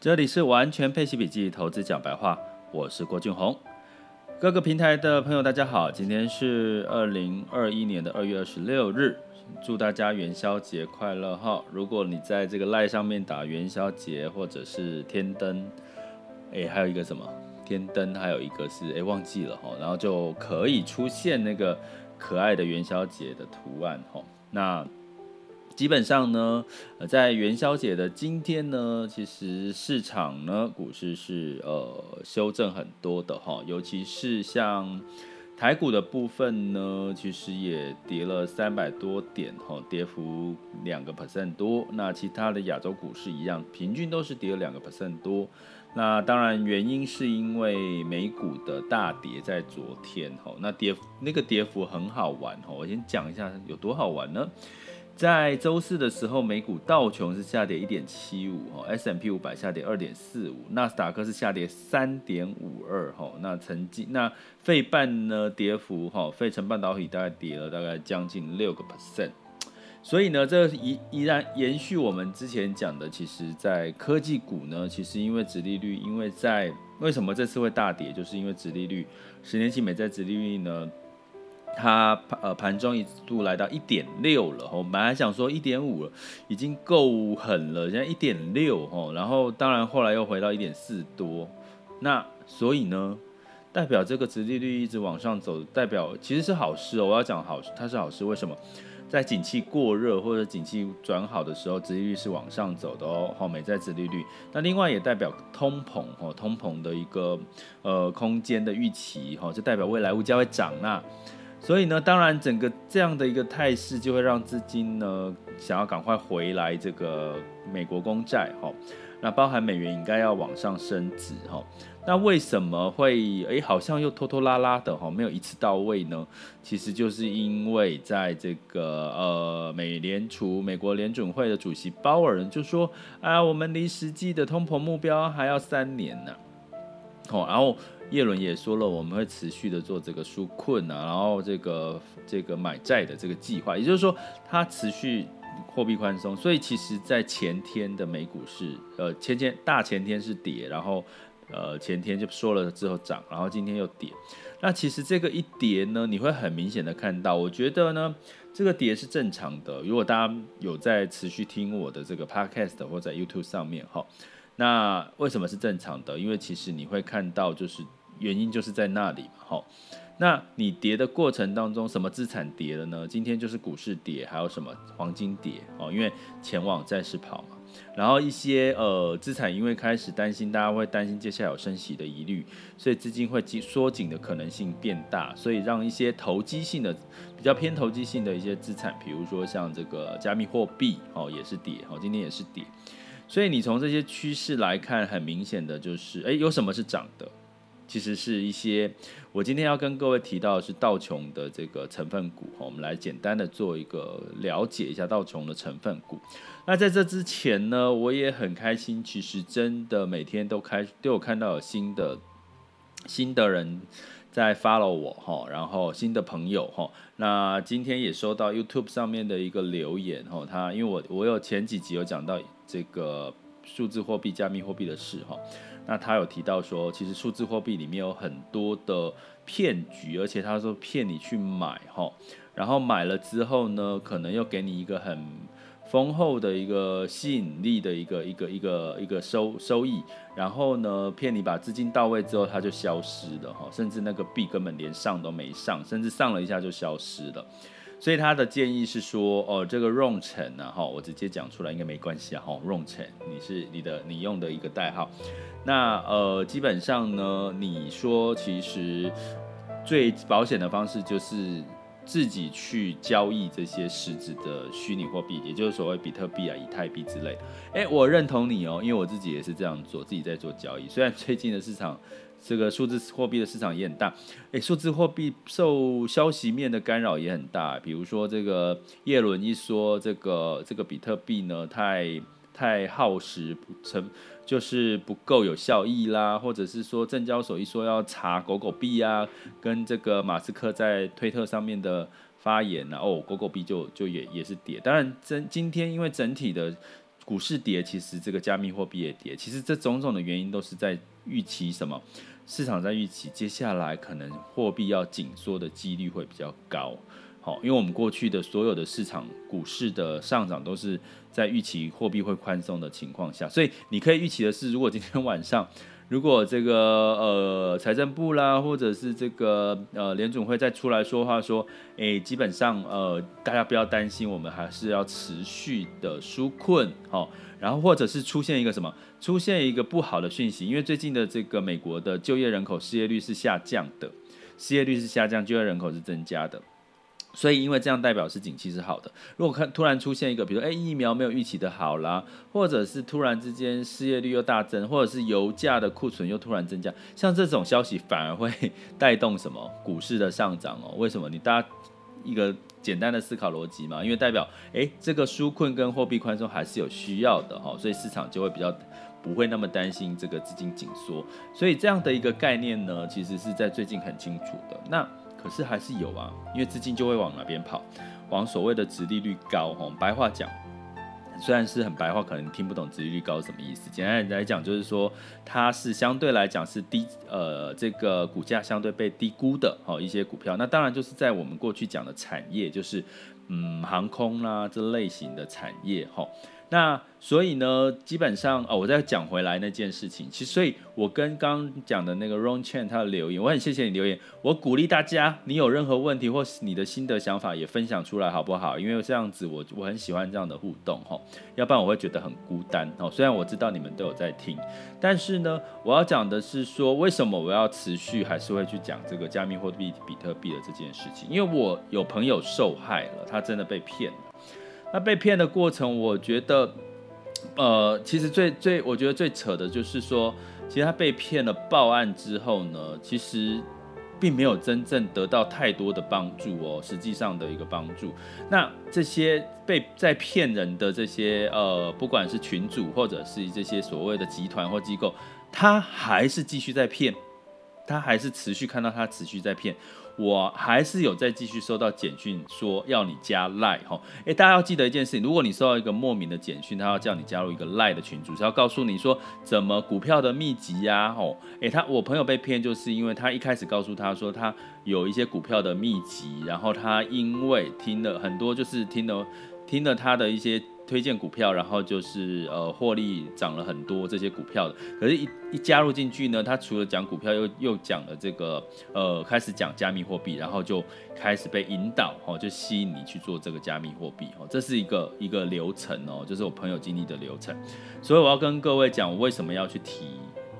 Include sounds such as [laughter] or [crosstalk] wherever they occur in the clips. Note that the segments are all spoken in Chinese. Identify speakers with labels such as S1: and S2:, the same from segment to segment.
S1: 这里是完全配息笔记投资讲白话，我是郭俊宏。各个平台的朋友，大家好，今天是二零二一年的二月二十六日，祝大家元宵节快乐哈！如果你在这个赖上面打元宵节或者是天灯，哎，还有一个什么天灯，还有一个是哎忘记了哈，然后就可以出现那个可爱的元宵节的图案哈，那。基本上呢，呃在元宵节的今天呢，其实市场呢，股市是呃修正很多的哈，尤其是像台股的部分呢，其实也跌了三百多点哈，跌幅两个 percent 多。那其他的亚洲股市一样，平均都是跌了两个 percent 多。那当然原因是因为美股的大跌在昨天哈，那跌那个跌幅很好玩哈，我先讲一下有多好玩呢？在周四的时候，美股道琼是下跌一点七五，哈，S M P 五百下跌二点四五，纳斯达克是下跌三点五二，哈，那曾经那费半呢跌幅，哈，费城半导体大概跌了大概将近六个 percent，所以呢，这依依然延续我们之前讲的，其实，在科技股呢，其实因为殖利率，因为在为什么这次会大跌，就是因为殖利率，十年期美债殖利率呢。它呃盘中一度来到一点六了，我本来想说一点五了，已经够狠了，现在一点六哦，然后当然后来又回到一点四多，那所以呢，代表这个殖利率一直往上走，代表其实是好事哦。我要讲好，它是好事，为什么？在景气过热或者景气转好的时候，殖利率是往上走的哦，好，美债殖利率。那另外也代表通膨哦，通膨的一个呃空间的预期哈，就代表未来物价会涨那。所以呢，当然整个这样的一个态势就会让资金呢想要赶快回来这个美国公债哈，那包含美元应该要往上升值哈，那为什么会哎好像又拖拖拉拉的哈，没有一次到位呢？其实就是因为在这个呃美联储美国联准会的主席鲍尔就说啊，我们离实际的通膨目标还要三年呢，好，然后。叶伦也说了，我们会持续的做这个纾困啊，然后这个这个买债的这个计划，也就是说，它持续货币宽松。所以，其实，在前天的美股是，呃，前天大前天是跌，然后，呃，前天就说了之后涨，然后今天又跌。那其实这个一跌呢，你会很明显的看到，我觉得呢，这个跌是正常的。如果大家有在持续听我的这个 podcast 或在 YouTube 上面哈，那为什么是正常的？因为其实你会看到就是。原因就是在那里嘛，好，那你跌的过程当中，什么资产跌了呢？今天就是股市跌，还有什么黄金跌哦，因为钱往债市跑嘛。然后一些呃资产因为开始担心，大家会担心接下来有升息的疑虑，所以资金会紧缩紧的可能性变大，所以让一些投机性的比较偏投机性的一些资产，比如说像这个加密货币哦也是跌哦，今天也是跌。所以你从这些趋势来看，很明显的就是，诶，有什么是涨的？其实是一些，我今天要跟各位提到的是道琼的这个成分股，我们来简单的做一个了解一下道琼的成分股。那在这之前呢，我也很开心，其实真的每天都开都有看到有新的新的人在 follow 我哈，然后新的朋友哈。那今天也收到 YouTube 上面的一个留言哈，他因为我我有前几集有讲到这个数字货币、加密货币的事哈。那他有提到说，其实数字货币里面有很多的骗局，而且他说骗你去买哈，然后买了之后呢，可能又给你一个很丰厚的一个吸引力的一个一个一个一个收收益，然后呢，骗你把资金到位之后，它就消失了哈，甚至那个币根本连上都没上，甚至上了一下就消失了。所以他的建议是说，哦，这个 Ron 陈呢，哈，我直接讲出来应该没关系啊，哈，Ron 陈，你是你的你用的一个代号，那呃，基本上呢，你说其实最保险的方式就是自己去交易这些实质的虚拟货币，也就是所谓比特币啊、以太币之类的。哎，我认同你哦，因为我自己也是这样做，自己在做交易，虽然最近的市场。这个数字货币的市场也很大，诶，数字货币受消息面的干扰也很大，比如说这个叶伦一说这个这个比特币呢太太耗时不，成就是不够有效益啦，或者是说证交所一说要查狗狗币啊，跟这个马斯克在推特上面的发言啊，哦，狗狗币就就也也是跌，当然整今天因为整体的。股市跌，其实这个加密货币也跌。其实这种种的原因都是在预期什么？市场在预期接下来可能货币要紧缩的几率会比较高。好，因为我们过去的所有的市场股市的上涨都是在预期货币会宽松的情况下，所以你可以预期的是，如果今天 [laughs] 晚上。如果这个呃财政部啦，或者是这个呃联总会再出来说话说，诶，基本上呃大家不要担心，我们还是要持续的纾困，好，然后或者是出现一个什么，出现一个不好的讯息，因为最近的这个美国的就业人口失业率是下降的，失业率是下降，就业人口是增加的。所以，因为这样代表是景气是好的。如果看突然出现一个，比如说，哎，疫苗没有预期的好啦，或者是突然之间失业率又大增，或者是油价的库存又突然增加，像这种消息反而会带动什么股市的上涨哦？为什么？你大家一个简单的思考逻辑嘛，因为代表，哎，这个纾困跟货币宽松还是有需要的哈，所以市场就会比较不会那么担心这个资金紧缩。所以这样的一个概念呢，其实是在最近很清楚的。那。可是还是有啊，因为资金就会往哪边跑，往所谓的直利率高。吼，白话讲，虽然是很白话，可能听不懂直利率高是什么意思。简单来讲，就是说它是相对来讲是低，呃，这个股价相对被低估的，吼，一些股票。那当然就是在我们过去讲的产业，就是嗯，航空啦、这类型的产业，吼。那所以呢，基本上哦，我再讲回来那件事情，其实所以我跟刚刚讲的那个 Ron Chen 他的留言，我很谢谢你留言，我鼓励大家，你有任何问题或是你的心得想法也分享出来好不好？因为这样子我我很喜欢这样的互动哈，要不然我会觉得很孤单哦。虽然我知道你们都有在听，但是呢，我要讲的是说，为什么我要持续还是会去讲这个加密货币比特币的这件事情？因为我有朋友受害了，他真的被骗了。那被骗的过程，我觉得，呃，其实最最，我觉得最扯的就是说，其实他被骗了，报案之后呢，其实并没有真正得到太多的帮助哦，实际上的一个帮助。那这些被在骗人的这些呃，不管是群主或者是这些所谓的集团或机构，他还是继续在骗，他还是持续看到他持续在骗。我还是有在继续收到简讯，说要你加 Line 哈，哎，大家要记得一件事情，如果你收到一个莫名的简讯，他要叫你加入一个 Line 的群组，是要告诉你说怎么股票的秘籍呀，吼，哎，他我朋友被骗，就是因为他一开始告诉他说他有一些股票的秘籍，然后他因为听了很多，就是听了听了他的一些。推荐股票，然后就是呃获利涨了很多这些股票的，可是一，一加入进去呢，他除了讲股票，又又讲了这个呃开始讲加密货币，然后就开始被引导哦，就吸引你去做这个加密货币哦，这是一个一个流程哦，就是我朋友经历的流程，所以我要跟各位讲，我为什么要去提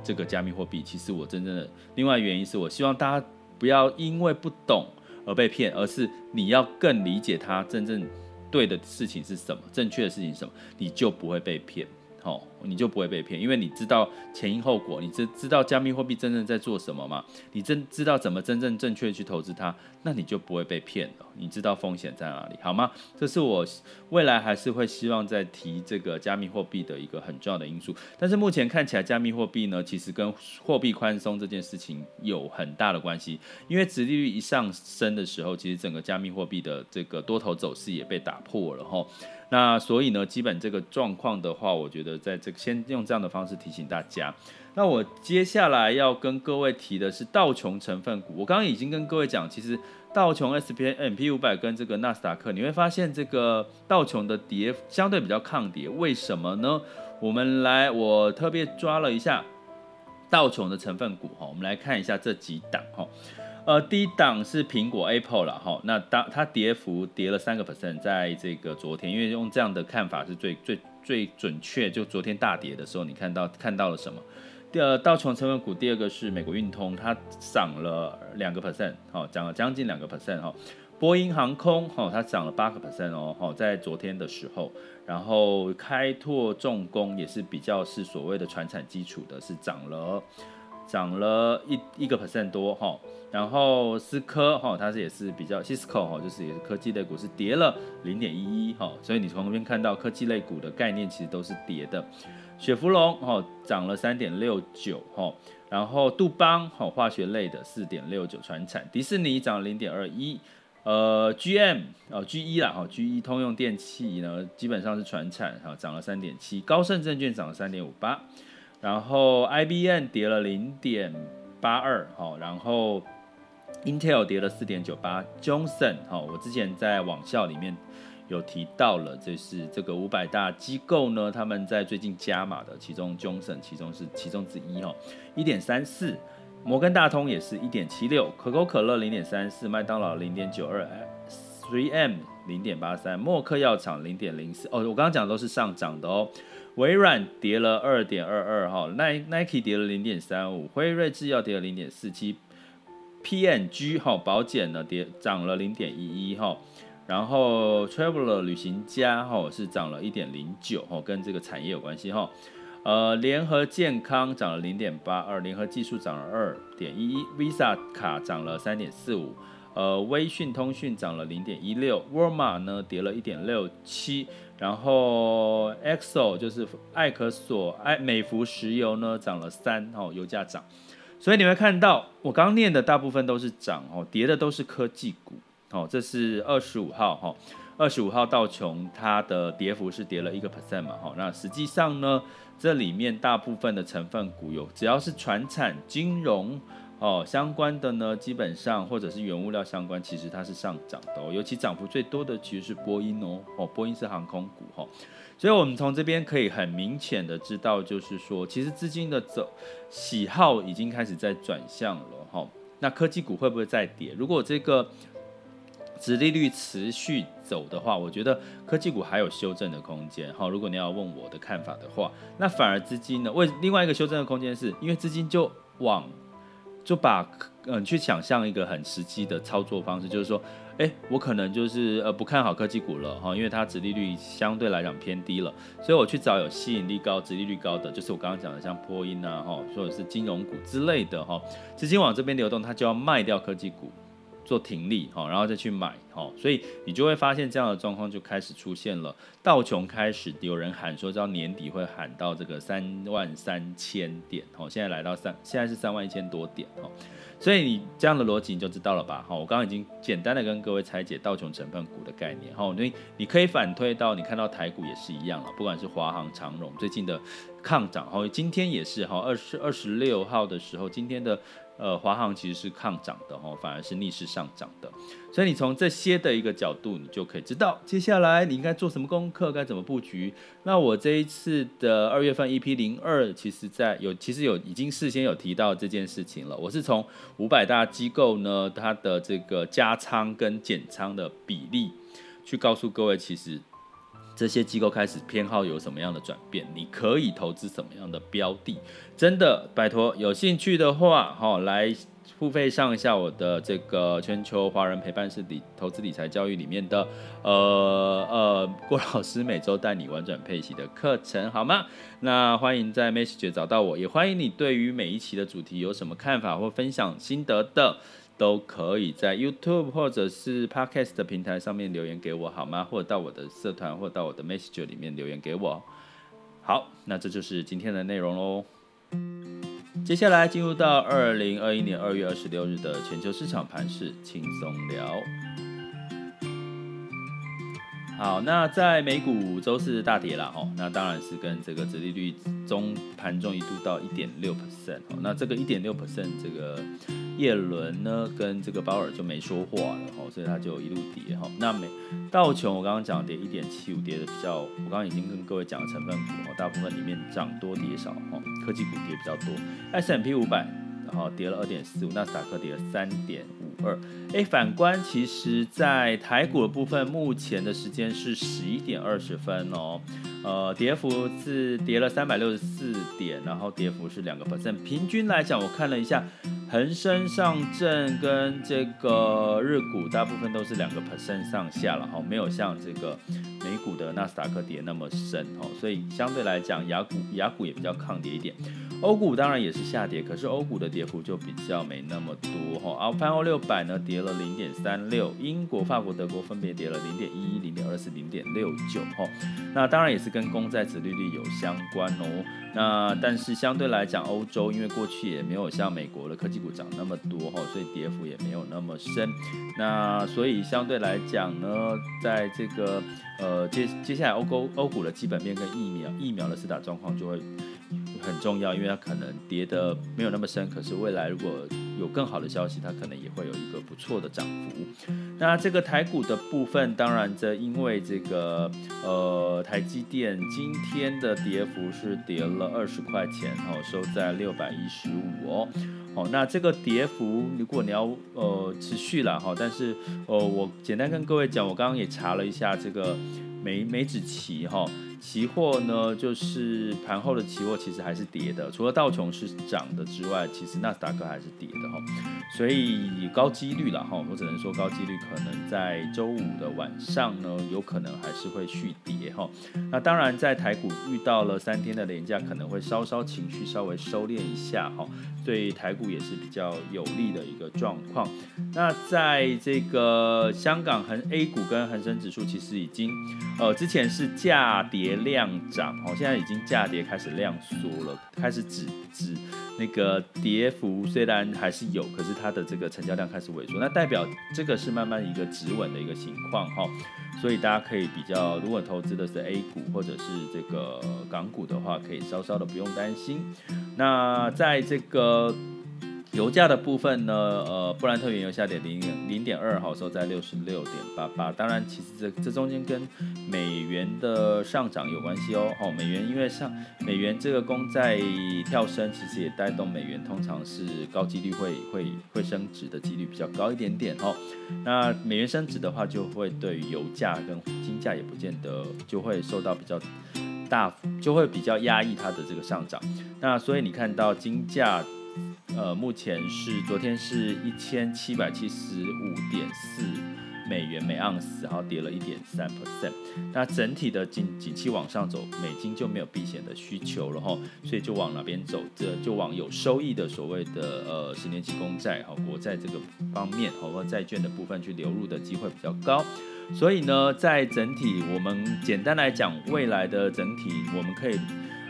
S1: 这个加密货币？其实我真正的另外原因是我希望大家不要因为不懂而被骗，而是你要更理解它真正。对的事情是什么？正确的事情是什么？你就不会被骗。哦，你就不会被骗，因为你知道前因后果，你知知道加密货币真正在做什么吗？你真知道怎么真正正确去投资它，那你就不会被骗了。你知道风险在哪里，好吗？这是我未来还是会希望再提这个加密货币的一个很重要的因素。但是目前看起来，加密货币呢，其实跟货币宽松这件事情有很大的关系。因为殖利率一上升的时候，其实整个加密货币的这个多头走势也被打破了，吼。那所以呢，基本这个状况的话，我觉得在这先用这样的方式提醒大家。那我接下来要跟各位提的是道琼成分股。我刚刚已经跟各位讲，其实道琼 SPM P 五百跟这个纳斯达克，你会发现这个道琼的跌相对比较抗跌，为什么呢？我们来，我特别抓了一下道琼的成分股哈，我们来看一下这几档哈。呃，第一档是苹果 Apple 了哈，那当它跌幅跌了三个 percent，在这个昨天，因为用这样的看法是最最最准确，就昨天大跌的时候，你看到看到了什么？第二道琼成分股，第二个是美国运通，它涨了两个 percent，好，涨了将近两个 percent 哈。波音航空哈，它涨了八个 percent 哦，好，在昨天的时候，然后开拓重工也是比较是所谓的传产基础的，是涨了涨了一一个 percent 多哈。然后思科哈，它是也是比较 Cisco 哈，就是也是科技类股是跌了零点一一哈，所以你从那边看到科技类股的概念其实都是跌的。雪佛龙哦涨了三点六九哈，然后杜邦哦化学类的四点六九传产，迪士尼涨零点二一，呃，GM 哦，GE 啦，哈，GE 通用电器呢，基本上是传产，哈，涨了三点七，高盛证券涨了三点五八，然后 IBM 跌了零点八二，哈，然后 Intel 跌了四点九八，Johnson 哈，我之前在网校里面有提到了，就是这个五百大机构呢，他们在最近加码的，其中 Johnson 其中是其中之一，哈，一点三四。摩根大通也是一点七六，可口可乐零点三四，麦当劳零点九二，Three M 零点八三，默克药厂零点零四。哦，我刚刚讲的都是上涨的哦。微软跌了二点二二哈，Nike 跌了零点三五，辉瑞制药跌了零点四七，PNG 哈保险呢跌涨了零点一一哈，然后 Traveler 旅行家哈是涨了一点零九哈，跟这个产业有关系哈。呃，联合健康涨了零点八二，联合技术涨了二点一一，Visa 卡涨了三点四五，呃，微讯通讯涨了零点一六，沃尔玛呢跌了一点六七，然后 XO 就是艾可索、艾美孚石油呢涨了三，哦，油价涨，所以你会看到我刚念的大部分都是涨，哦，跌的都是科技股，哦，这是二十五号，哈，二十五号道琼它的跌幅是跌了一个 percent 嘛，哈，那实际上呢？这里面大部分的成分股有，只要是传产、金融哦相关的呢，基本上或者是原物料相关，其实它是上涨的哦。尤其涨幅最多的其实是波音哦，哦，波音是航空股哈、哦。所以我们从这边可以很明显的知道，就是说，其实资金的走喜好已经开始在转向了哈、那科技股会不会再跌？如果这个殖利率持续走的话，我觉得科技股还有修正的空间。好，如果你要问我的看法的话，那反而资金呢？为另外一个修正的空间是，因为资金就往就把嗯去想象一个很实际的操作方式，就是说，哎，我可能就是呃不看好科技股了哈，因为它殖利率相对来讲偏低了，所以我去找有吸引力高、殖利率高的，就是我刚刚讲的像波音啊哈，或者是金融股之类的哈，资金往这边流动，它就要卖掉科技股。做停利哈，然后再去买哈，所以你就会发现这样的状况就开始出现了。道琼开始有人喊说，到年底会喊到这个三万三千点哈，现在来到三，现在是三万一千多点哈，所以你这样的逻辑你就知道了吧哈。我刚刚已经简单的跟各位拆解道琼成分股的概念哈，你你可以反推到你看到台股也是一样了，不管是华航、长荣最近的抗涨哈，今天也是哈，二十二十六号的时候，今天的。呃，华航其实是抗涨的哦，反而是逆势上涨的，所以你从这些的一个角度，你就可以知道接下来你应该做什么功课，该怎么布局。那我这一次的二月份 EP 零二，其实在有其实有已经事先有提到这件事情了。我是从五百大机构呢，它的这个加仓跟减仓的比例，去告诉各位，其实。这些机构开始偏好有什么样的转变？你可以投资什么样的标的？真的拜托，有兴趣的话，哈，来付费上一下我的这个全球华人陪伴式理投资理财教育里面的，呃呃，郭老师每周带你玩转配息的课程，好吗？那欢迎在 Message 找到我，也欢迎你对于每一期的主题有什么看法或分享心得的。都可以在 YouTube 或者是 Podcast 的平台上面留言给我，好吗？或者到我的社团，或者到我的 Messenger 里面留言给我。好，那这就是今天的内容喽。接下来进入到二零二一年二月二十六日的全球市场盘势轻松聊。好，那在美股周四大跌了哈，那当然是跟这个殖利率中盘中一度到一点六 percent，那这个一点六 percent 这个叶伦呢跟这个鲍尔就没说话了哈，所以他就一路跌哈。那美道琼我刚刚讲跌一点七五，跌的比较，我刚刚已经跟各位讲了成分股哦，大部分里面涨多跌少哈，科技股跌比较多，S M P 五百然后跌了二点四五，纳斯达克跌了三点五。二，哎，反观其实，在台股的部分，目前的时间是十一点二十分哦，呃，跌幅是跌了三百六十四点，然后跌幅是两个 percent，平均来讲，我看了一下，恒生、上证跟这个日股大部分都是两个 percent 上下了哈，没有像这个美股的纳斯达克跌那么深哦，所以相对来讲，雅股雅股也比较抗跌一点。欧股当然也是下跌，可是欧股的跌幅就比较没那么多哈。而泛欧六百呢跌了零点三六，英国、法国、德国分别跌了零点一一、零点二四、零点六九哈。那当然也是跟公债殖利率有相关哦。那但是相对来讲，欧洲因为过去也没有像美国的科技股涨那么多哈，所以跌幅也没有那么深。那所以相对来讲呢，在这个呃接接下来欧欧欧股的基本面跟疫苗疫苗的施打状况就会。很重要，因为它可能跌得没有那么深，可是未来如果有更好的消息，它可能也会有一个不错的涨幅。那这个台股的部分，当然这因为这个呃台积电今天的跌幅是跌了二十块钱哦，收在六百一十五哦。哦，那这个跌幅如果你要呃持续了哈，但是呃我简单跟各位讲，我刚刚也查了一下这个美美指期哈。期货呢，就是盘后的期货其实还是跌的，除了道琼是涨的之外，其实纳斯达克还是跌的哈，所以高几率了哈，我只能说高几率可能在周五的晚上呢，有可能还是会续跌哈。那当然，在台股遇到了三天的连假，可能会稍稍情绪稍微收敛一下哈，对台股也是比较有利的一个状况。那在这个香港恒 A 股跟恒生指数，其实已经呃之前是价跌。量涨哦，现在已经价跌开始量缩了，开始止止那个跌幅虽然还是有，可是它的这个成交量开始萎缩，那代表这个是慢慢一个止稳的一个情况哈，所以大家可以比较，如果投资的是 A 股或者是这个港股的话，可以稍稍的不用担心。那在这个。油价的部分呢，呃，布兰特原油下跌零零点二毫，收在六十六点八八。当然，其实这这中间跟美元的上涨有关系哦。哦，美元因为上美元这个公债跳升，其实也带动美元通常是高几率会会会升值的几率比较高一点点哦。那美元升值的话，就会对油价跟金价也不见得就会受到比较大，就会比较压抑它的这个上涨。那所以你看到金价。呃，目前是昨天是一千七百七十五点四美元每盎司，然后跌了一点三 percent。那整体的景景气往上走，美金就没有避险的需求了哈，所以就往哪边走？这就往有收益的所谓的呃十年期公债和国债这个方面，和债券的部分去流入的机会比较高。所以呢，在整体我们简单来讲，未来的整体我们可以。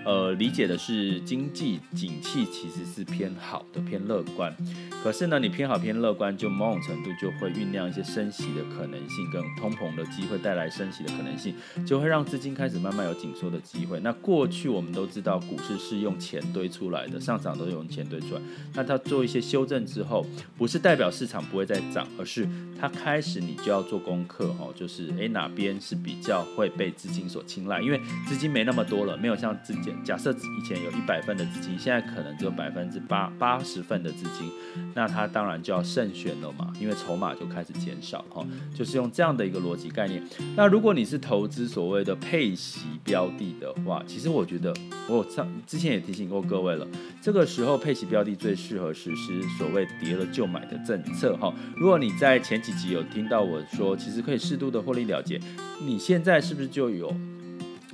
S1: 呃，理解的是经济景气其实是偏好的，偏乐观。可是呢，你偏好偏乐观，就某种程度就会酝酿一些升息的可能性，跟通膨的机会带来升息的可能性，就会让资金开始慢慢有紧缩的机会。那过去我们都知道，股市是用钱堆出来的，上涨都是用钱堆出来。那它做一些修正之后，不是代表市场不会再涨，而是它开始你就要做功课哈，就是诶哪边是比较会被资金所青睐，因为资金没那么多了，没有像之前假设以前有一百份的资金，现在可能只有百分之八八十份的资金。那他当然就要慎选了嘛，因为筹码就开始减少哈，就是用这样的一个逻辑概念。那如果你是投资所谓的配息标的的话，其实我觉得我上之前也提醒过各位了，这个时候配息标的最适合实施所谓跌了就买的政策哈。如果你在前几集有听到我说，其实可以适度的获利了结，你现在是不是就有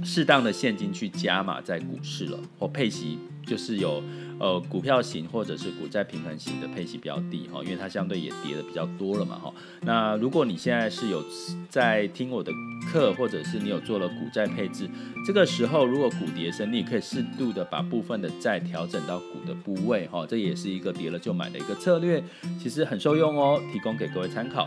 S1: 适当的现金去加码在股市了，或配息？就是有呃股票型或者是股债平衡型的配息标的哈，因为它相对也跌的比较多了嘛哈。那如果你现在是有在听我的课，或者是你有做了股债配置，这个时候如果股跌升，你也可以适度的把部分的债调整到股的部位哈，这也是一个跌了就买的一个策略，其实很受用哦，提供给各位参考。